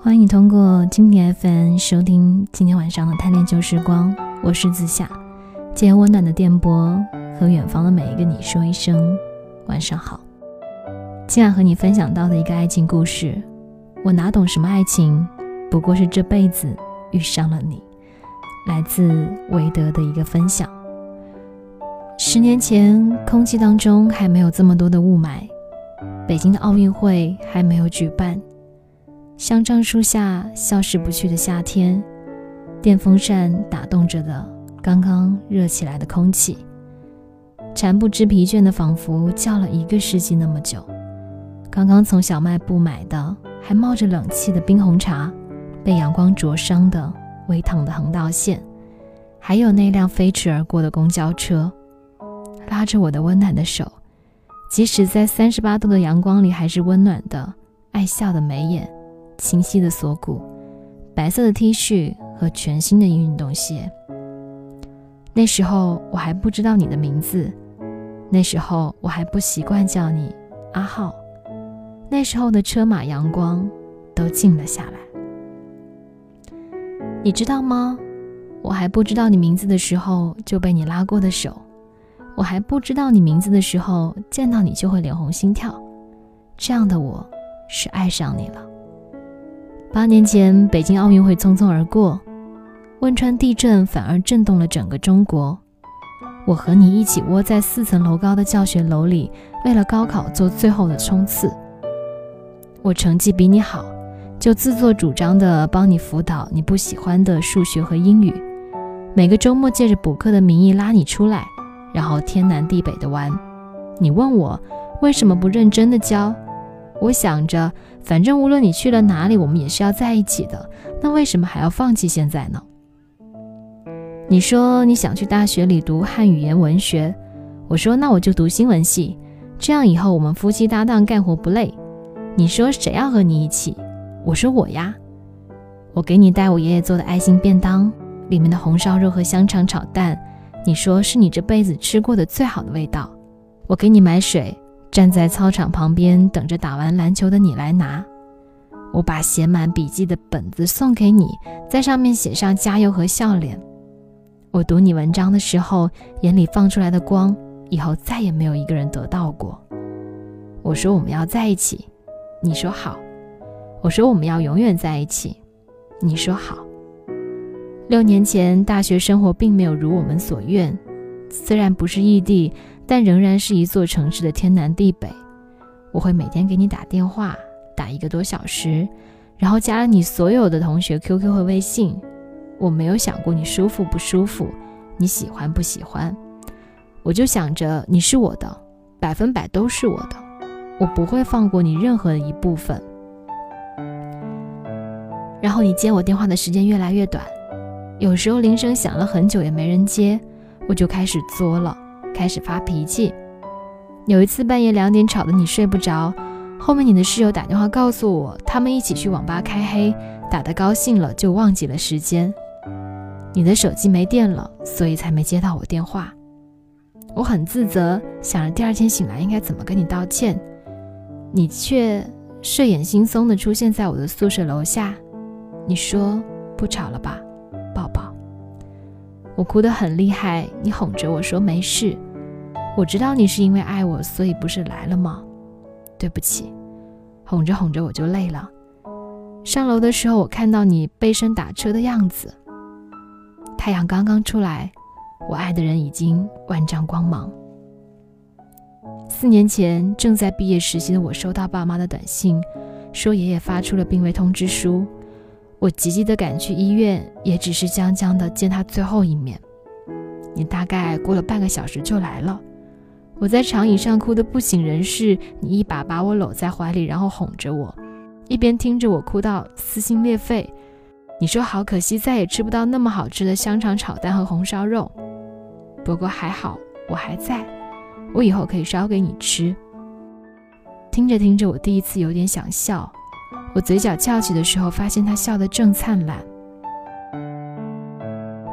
欢迎你通过经典 FM 收听今天晚上的探店旧时光，我是子夏，借温暖的电波和远方的每一个你说一声晚上好。今晚和你分享到的一个爱情故事，我哪懂什么爱情，不过是这辈子遇上了你。来自韦德的一个分享。十年前，空气当中还没有这么多的雾霾，北京的奥运会还没有举办。香樟树下消失不去的夏天，电风扇打动着的刚刚热起来的空气，蝉不知疲倦的仿佛叫了一个世纪那么久。刚刚从小卖部买的还冒着冷气的冰红茶，被阳光灼伤的微烫的横道线，还有那辆飞驰而过的公交车，拉着我的温暖的手，即使在三十八度的阳光里还是温暖的，爱笑的眉眼。清晰的锁骨，白色的 T 恤和全新的运动鞋。那时候我还不知道你的名字，那时候我还不习惯叫你阿浩，那时候的车马阳光都静了下来。你知道吗？我还不知道你名字的时候就被你拉过的手，我还不知道你名字的时候见到你就会脸红心跳，这样的我是爱上你了。八年前，北京奥运会匆匆而过，汶川地震反而震动了整个中国。我和你一起窝在四层楼高的教学楼里，为了高考做最后的冲刺。我成绩比你好，就自作主张的帮你辅导你不喜欢的数学和英语。每个周末借着补课的名义拉你出来，然后天南地北的玩。你问我为什么不认真的教？我想着，反正无论你去了哪里，我们也是要在一起的。那为什么还要放弃现在呢？你说你想去大学里读汉语言文学，我说那我就读新闻系，这样以后我们夫妻搭档干活不累。你说谁要和你一起？我说我呀。我给你带我爷爷做的爱心便当，里面的红烧肉和香肠炒蛋，你说是你这辈子吃过的最好的味道。我给你买水。站在操场旁边等着打完篮球的你来拿，我把写满笔记的本子送给你，在上面写上加油和笑脸。我读你文章的时候，眼里放出来的光，以后再也没有一个人得到过。我说我们要在一起，你说好。我说我们要永远在一起，你说好。六年前，大学生活并没有如我们所愿，虽然不是异地。但仍然是一座城市的天南地北。我会每天给你打电话，打一个多小时，然后加了你所有的同学 QQ 和微信。我没有想过你舒服不舒服，你喜欢不喜欢，我就想着你是我的，百分百都是我的，我不会放过你任何一部分。然后你接我电话的时间越来越短，有时候铃声响了很久也没人接，我就开始作了。开始发脾气。有一次半夜两点吵得你睡不着，后面你的室友打电话告诉我，他们一起去网吧开黑，打得高兴了就忘记了时间。你的手机没电了，所以才没接到我电话。我很自责，想着第二天醒来应该怎么跟你道歉，你却睡眼惺忪地出现在我的宿舍楼下。你说不吵了吧，抱抱。我哭得很厉害，你哄着我说没事。我知道你是因为爱我，所以不是来了吗？对不起，哄着哄着我就累了。上楼的时候，我看到你背身打车的样子。太阳刚刚出来，我爱的人已经万丈光芒。四年前，正在毕业实习的我收到爸妈的短信，说爷爷发出了病危通知书。我急急地赶去医院，也只是将将的见他最后一面。你大概过了半个小时就来了。我在长椅上哭得不省人事，你一把把我搂在怀里，然后哄着我，一边听着我哭到撕心裂肺。你说好可惜，再也吃不到那么好吃的香肠炒蛋和红烧肉。不过还好，我还在，我以后可以烧给你吃。听着听着，我第一次有点想笑。我嘴角翘起的时候，发现他笑得正灿烂。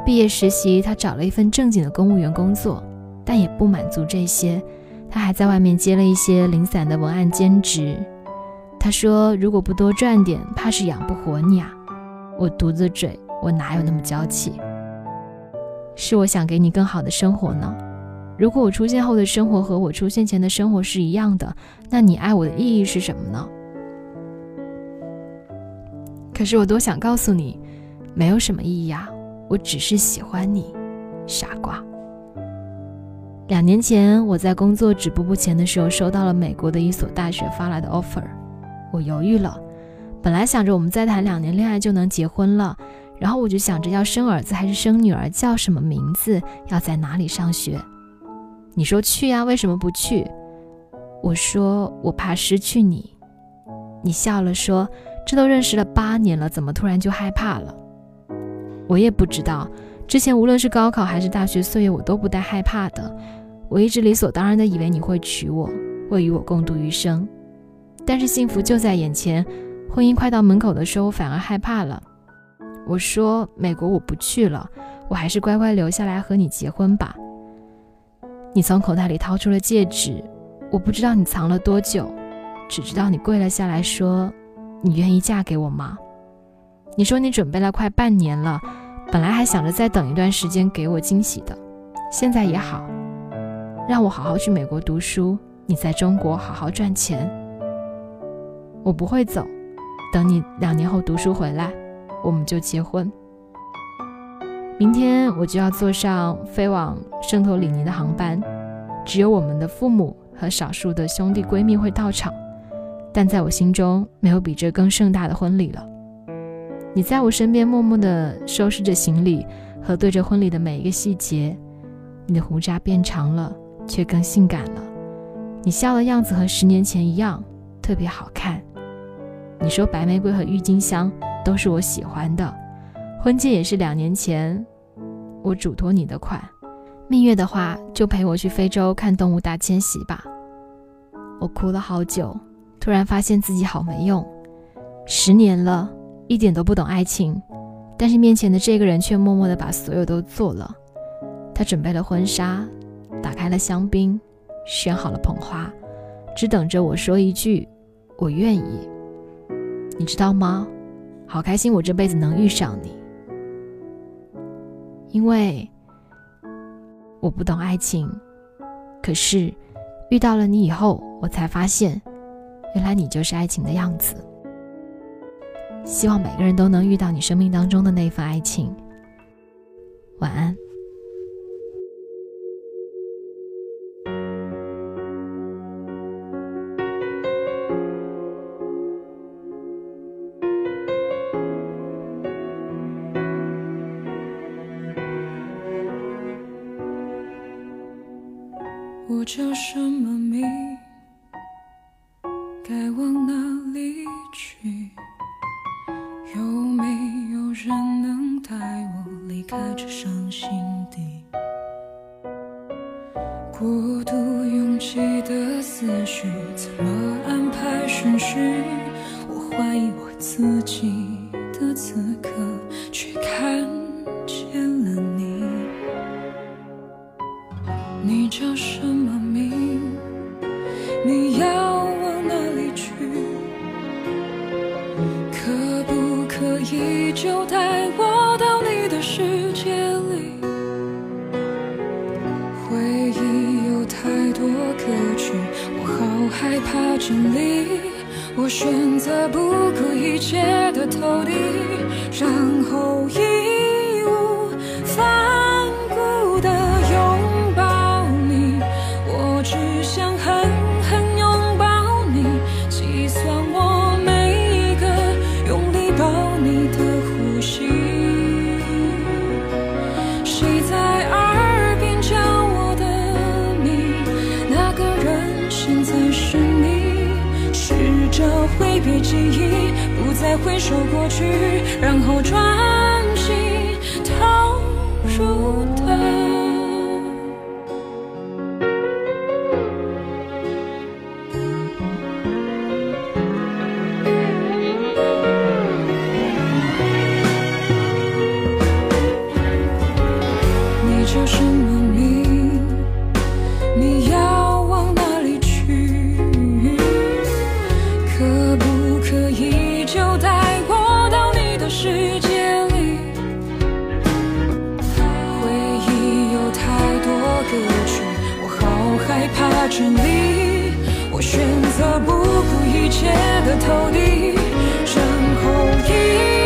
毕业实习，他找了一份正经的公务员工作。但也不满足这些，他还在外面接了一些零散的文案兼职。他说：“如果不多赚点，怕是养不活你啊。”我嘟着嘴，我哪有那么娇气？是我想给你更好的生活呢。如果我出现后的生活和我出现前的生活是一样的，那你爱我的意义是什么呢？可是我多想告诉你，没有什么意义啊，我只是喜欢你，傻瓜。两年前我在工作止步不前的时候，收到了美国的一所大学发来的 offer，我犹豫了。本来想着我们再谈两年恋爱就能结婚了，然后我就想着要生儿子还是生女儿，叫什么名字，要在哪里上学。你说去呀，为什么不去？我说我怕失去你。你笑了说。这都认识了八年了，怎么突然就害怕了？我也不知道。之前无论是高考还是大学岁月，我都不带害怕的。我一直理所当然的以为你会娶我，会与我共度余生。但是幸福就在眼前，婚姻快到门口的时候，我反而害怕了。我说：“美国我不去了，我还是乖乖留下来和你结婚吧。”你从口袋里掏出了戒指，我不知道你藏了多久，只知道你跪了下来说。你愿意嫁给我吗？你说你准备了快半年了，本来还想着再等一段时间给我惊喜的，现在也好，让我好好去美国读书，你在中国好好赚钱。我不会走，等你两年后读书回来，我们就结婚。明天我就要坐上飞往圣托里尼的航班，只有我们的父母和少数的兄弟闺蜜会到场。但在我心中，没有比这更盛大的婚礼了。你在我身边默默地收拾着行李，核对着婚礼的每一个细节。你的胡渣变长了，却更性感了。你笑的样子和十年前一样，特别好看。你说白玫瑰和郁金香都是我喜欢的，婚戒也是两年前我嘱托你的款。蜜月的话，就陪我去非洲看动物大迁徙吧。我哭了好久。突然发现自己好没用，十年了，一点都不懂爱情，但是面前的这个人却默默地把所有都做了。他准备了婚纱，打开了香槟，选好了捧花，只等着我说一句“我愿意”。你知道吗？好开心，我这辈子能遇上你，因为我不懂爱情，可是遇到了你以后，我才发现。原来你就是爱情的样子。希望每个人都能遇到你生命当中的那份爱情。晚安。我叫什么名？该往哪里去？有没有人能带我离开这伤心地？过度拥挤的思绪，怎么安排顺序？我怀疑我自己的此刻，去看太多可取，我好害怕真理。我选择不顾一切的投递，然后义无反顾的拥抱你。我只想狠狠拥抱你，计算我每一个用力抱你的。呼吸记忆，不再回首过去，然后专心投入这里我选择不顾一切的投递，然后一。